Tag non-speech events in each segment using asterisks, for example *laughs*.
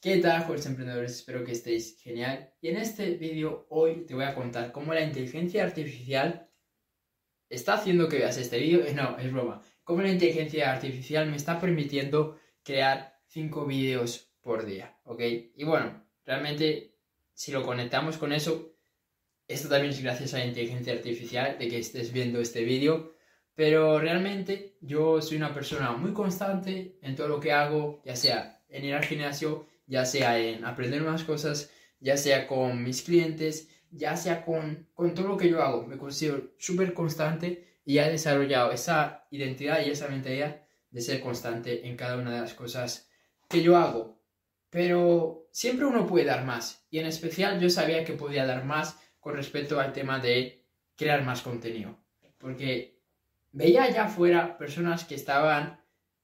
¿Qué tal, jóvenes emprendedores? Espero que estéis genial. Y en este vídeo hoy te voy a contar cómo la inteligencia artificial está haciendo que veas este vídeo. Eh, no, es broma. Cómo la inteligencia artificial me está permitiendo crear 5 vídeos por día, ¿ok? Y bueno, realmente si lo conectamos con eso, esto también es gracias a la inteligencia artificial de que estés viendo este vídeo. Pero realmente yo soy una persona muy constante en todo lo que hago, ya sea en ir al gimnasio, ya sea en aprender nuevas cosas, ya sea con mis clientes, ya sea con, con todo lo que yo hago. Me considero súper constante y he desarrollado esa identidad y esa mentalidad de ser constante en cada una de las cosas que yo hago. Pero siempre uno puede dar más y en especial yo sabía que podía dar más con respecto al tema de crear más contenido. Porque veía allá afuera personas que estaban,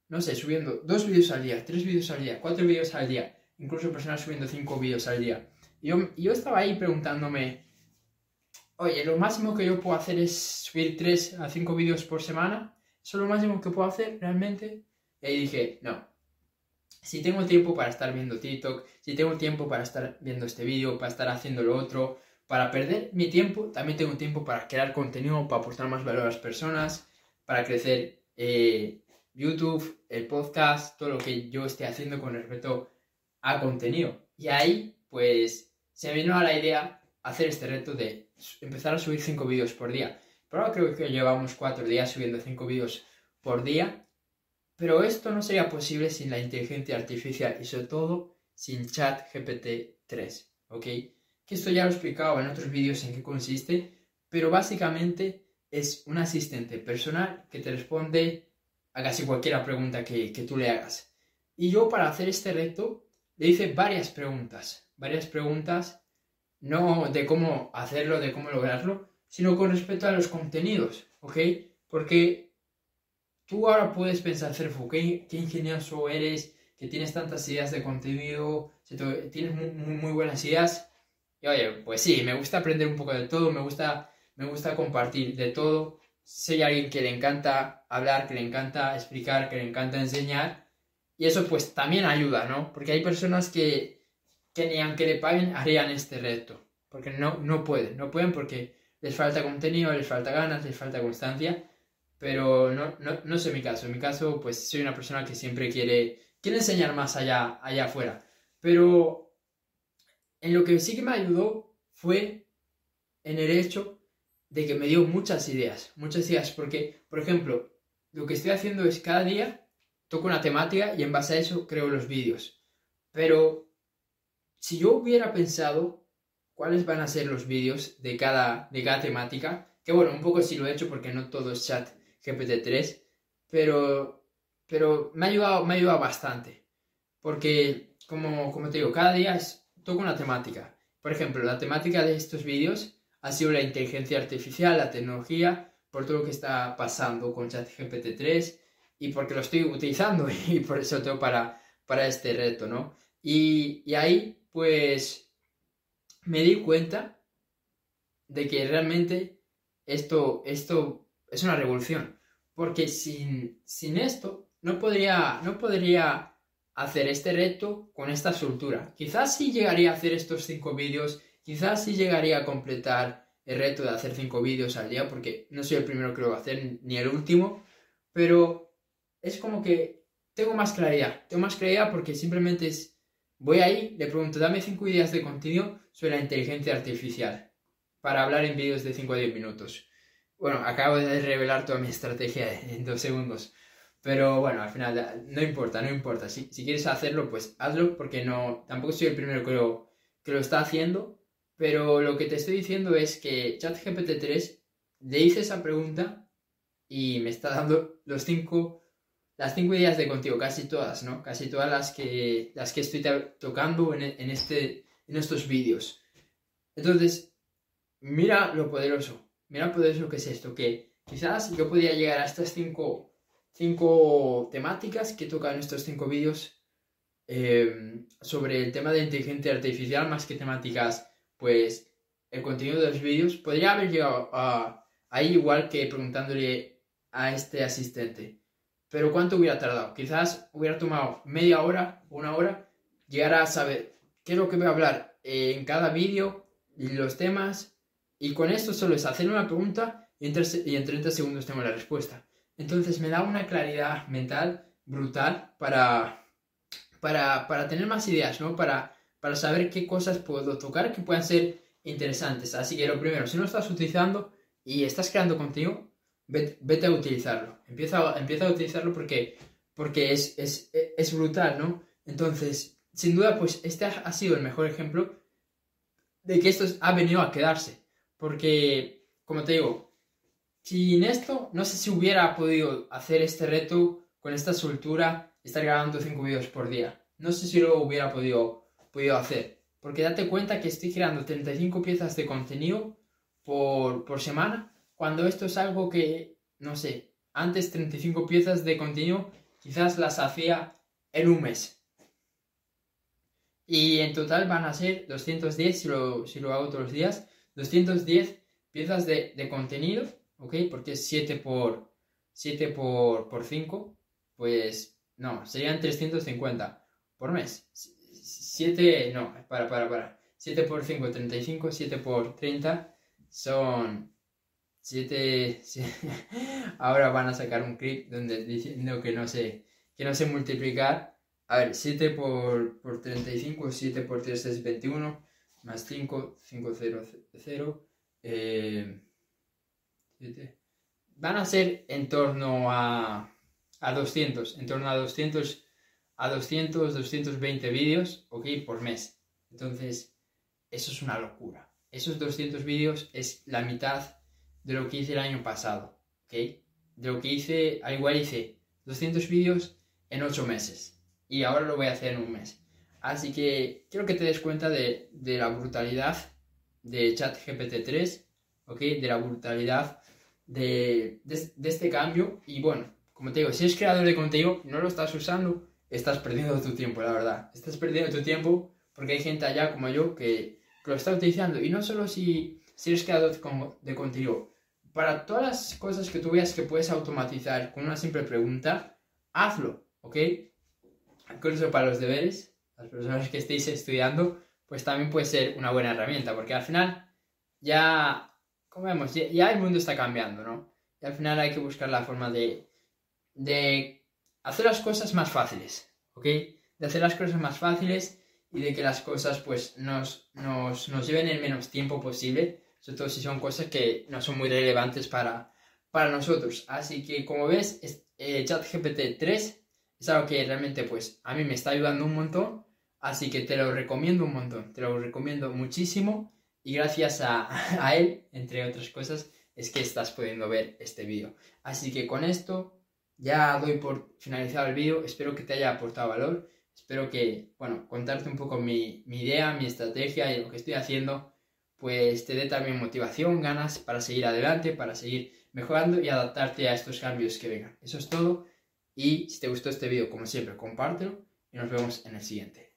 no sé, subiendo dos vídeos al día, tres vídeos al día, cuatro vídeos al día incluso personas subiendo 5 vídeos al día. Y yo, yo estaba ahí preguntándome, oye, lo máximo que yo puedo hacer es subir 3 a 5 vídeos por semana. ¿Eso es lo máximo que puedo hacer realmente? Y ahí dije, no. Si tengo tiempo para estar viendo TikTok, si tengo tiempo para estar viendo este vídeo, para estar haciendo lo otro, para perder mi tiempo, también tengo tiempo para crear contenido, para aportar más valor a las personas, para crecer eh, YouTube, el podcast, todo lo que yo esté haciendo con respecto a contenido. Y ahí, pues, se vino a la idea hacer este reto de empezar a subir 5 vídeos por día. Pero ahora creo que llevamos 4 días subiendo 5 vídeos por día. Pero esto no sería posible sin la inteligencia artificial y sobre todo sin chat GPT 3, ¿ok? Que esto ya lo he explicado en otros vídeos en qué consiste, pero básicamente es un asistente personal que te responde a casi cualquier pregunta que, que tú le hagas. Y yo para hacer este reto le hice varias preguntas, varias preguntas, no de cómo hacerlo, de cómo lograrlo, sino con respecto a los contenidos, ¿ok? Porque tú ahora puedes pensar, Cerfu, qué, qué ingenioso eres, que tienes tantas ideas de contenido, tienes muy, muy, buenas ideas. Y oye, pues sí, me gusta aprender un poco de todo, me gusta, me gusta compartir de todo. Soy alguien que le encanta hablar, que le encanta explicar, que le encanta enseñar. Y eso pues también ayuda, ¿no? Porque hay personas que, que ni aunque le paguen harían este reto. Porque no, no pueden, no pueden porque les falta contenido, les falta ganas, les falta constancia. Pero no, no, no es mi caso. En mi caso, pues soy una persona que siempre quiere, quiere enseñar más allá, allá afuera. Pero en lo que sí que me ayudó fue en el hecho de que me dio muchas ideas. Muchas ideas. Porque, por ejemplo, lo que estoy haciendo es cada día toco una temática y en base a eso creo los vídeos. Pero si yo hubiera pensado cuáles van a ser los vídeos de cada, de cada temática, que bueno, un poco sí lo he hecho porque no todo es chat GPT-3, pero, pero me, ha ayudado, me ha ayudado bastante. Porque, como, como te digo, cada día es, toco una temática. Por ejemplo, la temática de estos vídeos ha sido la inteligencia artificial, la tecnología, por todo lo que está pasando con ChatGPT 3, y porque lo estoy utilizando *laughs* y por eso tengo para, para este reto, ¿no? Y, y ahí pues me di cuenta de que realmente esto, esto es una revolución, porque sin, sin esto no podría, no podría hacer este reto con esta soltura. Quizás sí llegaría a hacer estos cinco vídeos, quizás sí llegaría a completar el reto de hacer cinco vídeos al día, porque no soy el primero que lo va a hacer, ni el último, pero es como que tengo más claridad. Tengo más claridad porque simplemente es, voy ahí, le pregunto, dame 5 ideas de contenido sobre la inteligencia artificial para hablar en vídeos de 5 a 10 minutos. Bueno, acabo de revelar toda mi estrategia en dos segundos. Pero bueno, al final no importa, no importa. Si, si quieres hacerlo, pues hazlo porque no, tampoco soy el primero que lo, que lo está haciendo. Pero lo que te estoy diciendo es que ChatGPT 3 le hice esa pregunta y me está dando los 5 las cinco ideas de contigo, casi todas, ¿no? Casi todas las que, las que estoy tocando en, en, este, en estos vídeos. Entonces, mira lo poderoso, mira lo poderoso que es esto, que quizás yo podía llegar a estas cinco, cinco temáticas que tocan estos cinco vídeos em, sobre el tema de inteligencia artificial, más que temáticas, pues, el contenido de los vídeos, podría haber llegado ahí igual que preguntándole a este asistente. Pero ¿cuánto hubiera tardado? Quizás hubiera tomado media hora, una hora, llegar a saber qué es lo que voy a hablar en cada vídeo los temas. Y con esto solo es hacer una pregunta y en 30 segundos tengo la respuesta. Entonces me da una claridad mental brutal para, para, para tener más ideas, ¿no? Para, para saber qué cosas puedo tocar que puedan ser interesantes. Así que lo primero, si no estás utilizando y estás creando contigo, vete, a utilizarlo. Empieza, empieza a utilizarlo porque, porque es, es, es, brutal, ¿no? Entonces, sin duda, pues este ha sido el mejor ejemplo de que esto ha venido a quedarse. Porque, como te digo, sin esto, no sé si hubiera podido hacer este reto con esta soltura, estar grabando 5 vídeos por día. No sé si lo hubiera podido, podido hacer. Porque date cuenta que estoy creando 35 piezas de contenido por, por semana, cuando esto es algo que, no sé, antes 35 piezas de contenido quizás las hacía en un mes. Y en total van a ser 210 si lo, si lo hago todos los días. 210 piezas de, contenido ¿ok? Porque es 7 por, 7 por, por 5, pues no, serían 350 por mes. 7, no, para, para, para. 7 por 5, 35, 7 por 30 son 7, *laughs* ahora van a sacar un clip donde diciendo que no sé, que no sé multiplicar. A ver, 7 por, por 35, 7 por 3 es 21, más 5, 5, 0, 0. Eh, van a ser en torno a, a 200, en torno a 200, a 200, 220 vídeos, ok, por mes. Entonces, eso es una locura. Esos 200 vídeos es la mitad de lo que hice el año pasado, ok. De lo que hice, al igual hice 200 vídeos en 8 meses. Y ahora lo voy a hacer en un mes. Así que quiero que te des cuenta de, de la brutalidad de ChatGPT 3, ¿ok? De la brutalidad de, este cambio. Y bueno, como te digo, si eres creador de contenido, no lo estás usando, estás perdiendo tu tiempo, la verdad. Estás perdiendo tu tiempo porque hay gente allá como yo que, lo está utilizando. Y no solo si, si eres creador de contenido, para todas las cosas que tú veas que puedes automatizar con una simple pregunta, hazlo, ¿ok? Incluso para los deberes, las personas que estéis estudiando, pues también puede ser una buena herramienta, porque al final ya como vemos, ya, el mundo está cambiando, ¿no? Y al final hay que buscar la forma de, de hacer las cosas más fáciles, ¿ok? De hacer las cosas más fáciles y de que las cosas pues nos, nos, nos lleven el menos tiempo posible, sobre todo si son cosas que no son muy relevantes para, para nosotros. Así que como ves, eh, ChatGPT 3 es algo que realmente pues a mí me está ayudando un montón, así que te lo recomiendo un montón, te lo recomiendo muchísimo y gracias *laughs* a, él, entre otras cosas, es que estás pudiendo ver este vídeo. Así que con esto ya doy por finalizado el vídeo. Espero que te haya aportado valor. Espero que, bueno, contarte un poco mi, mi idea, mi estrategia y lo que estoy haciendo, pues te dé también motivación, ganas para seguir adelante, para seguir mejorando y adaptarte a estos cambios que vengan. Eso es todo. Y si te gustó este vídeo, como siempre, compártelo y nos vemos en el siguiente.